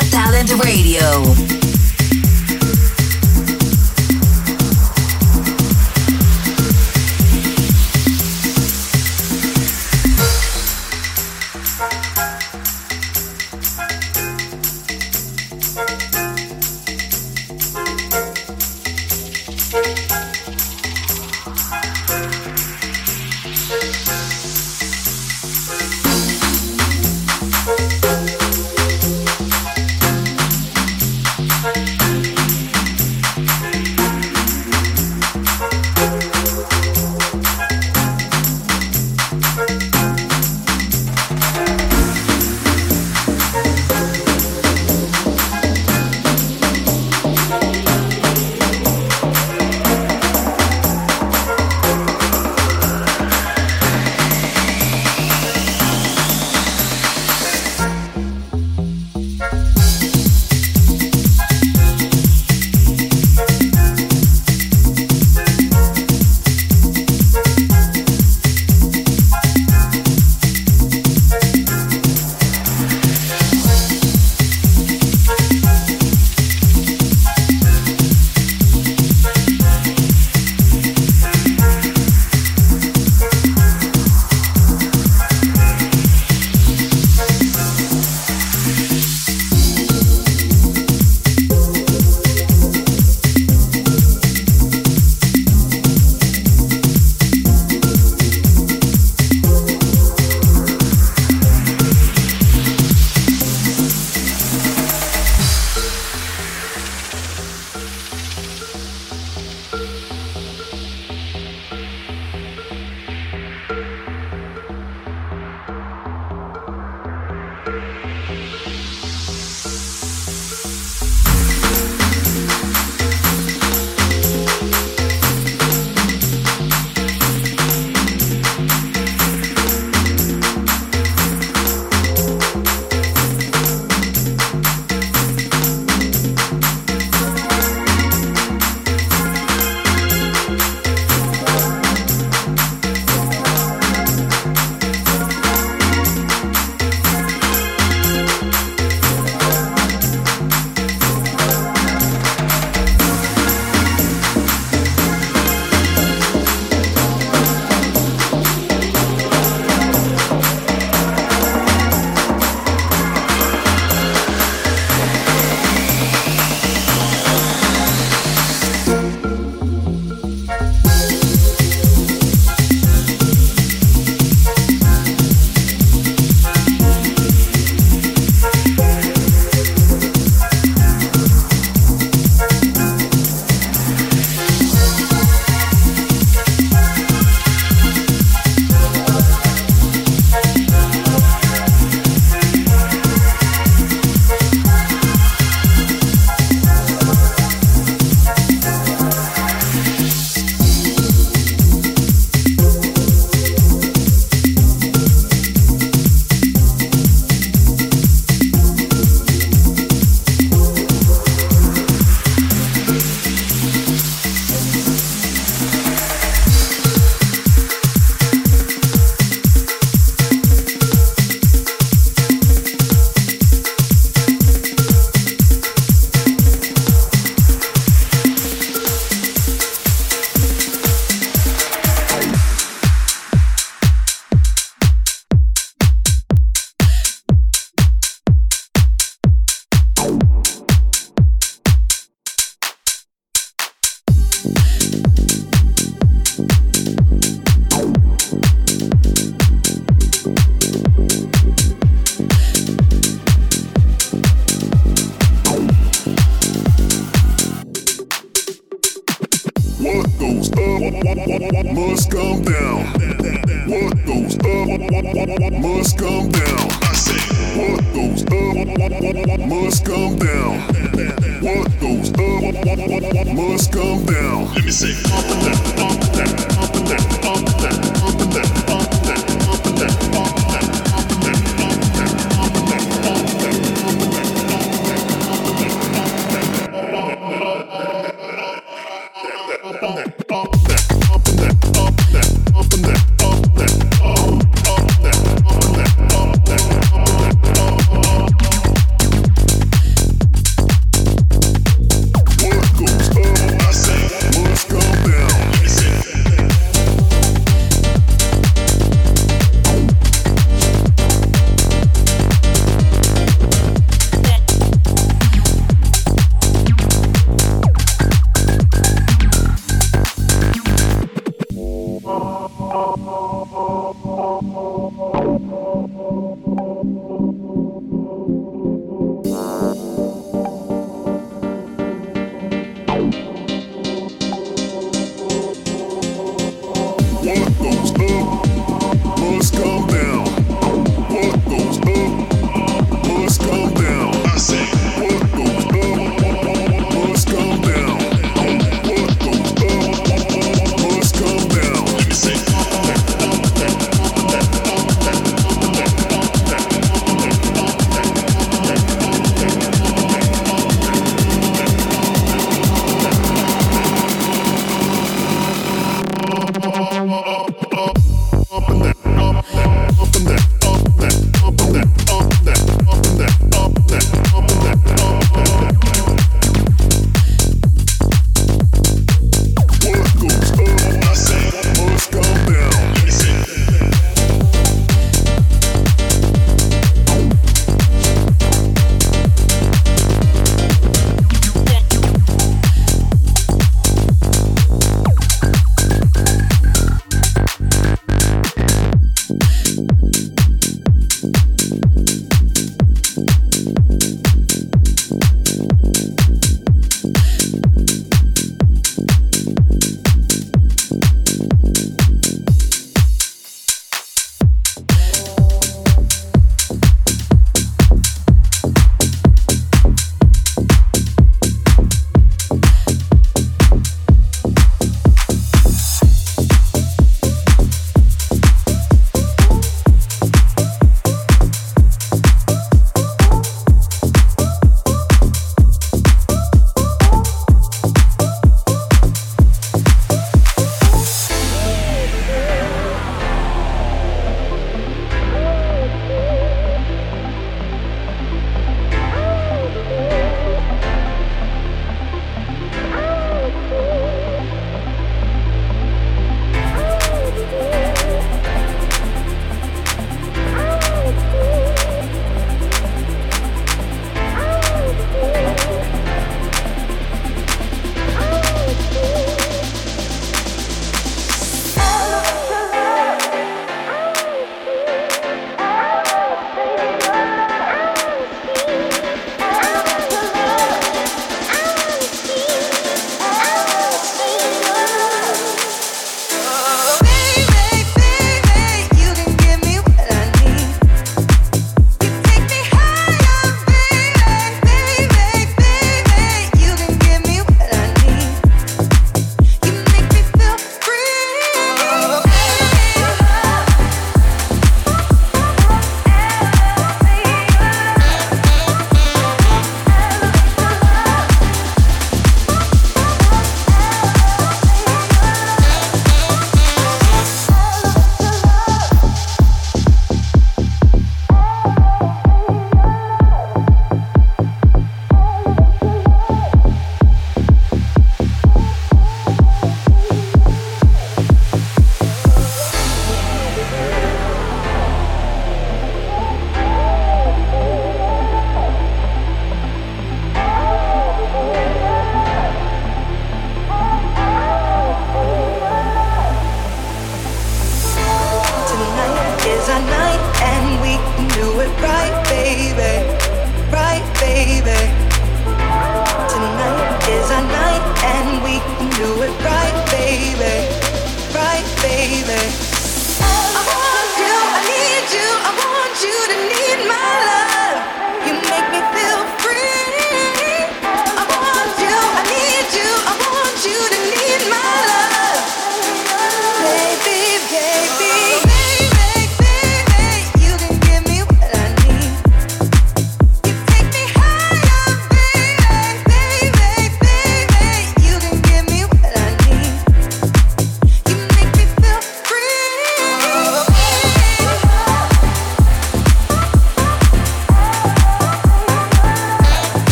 Talent Radio.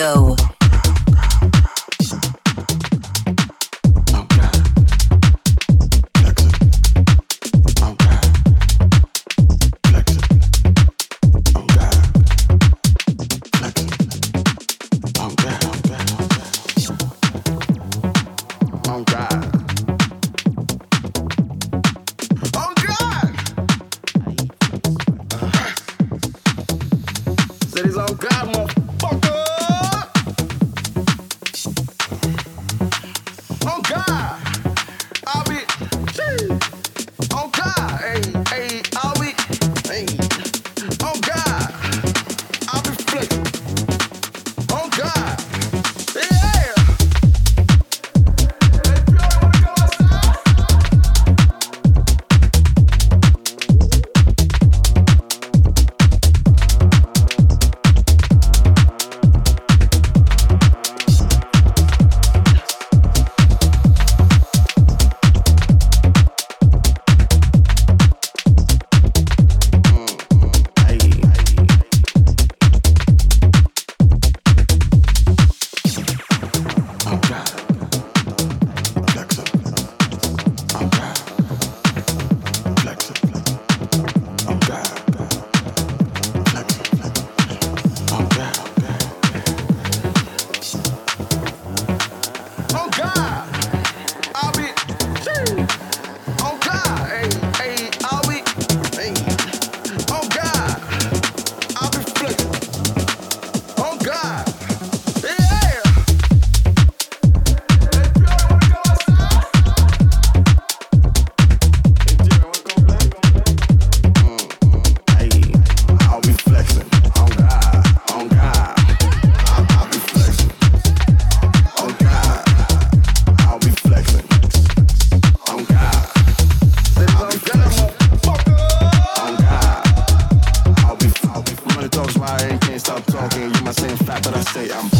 Radio.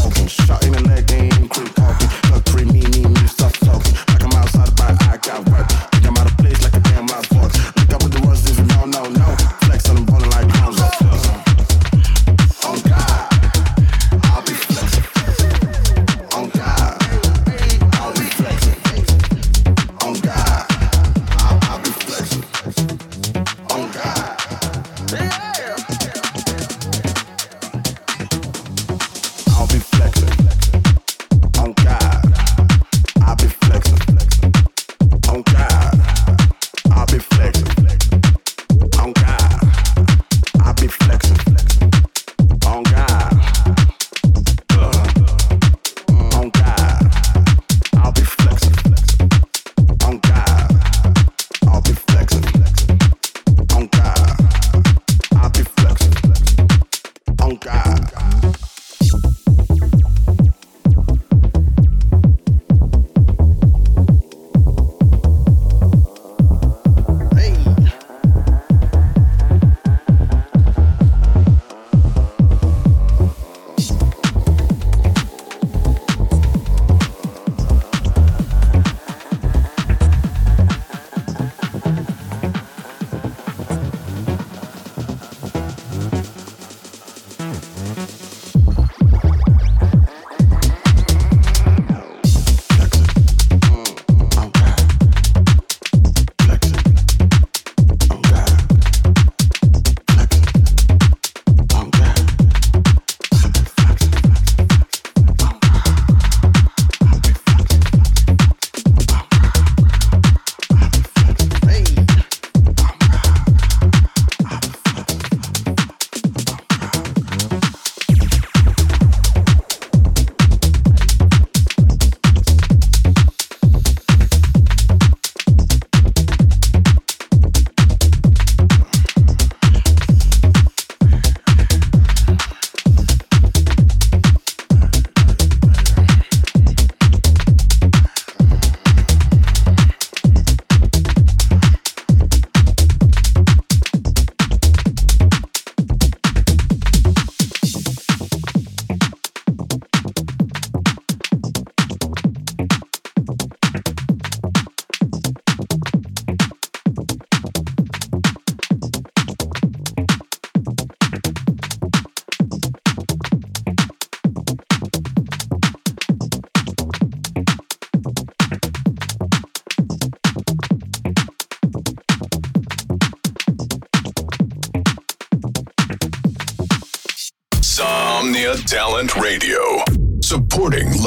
Shutting a leg, ain't quick talking. Look, talking. I'm outside, but I got work.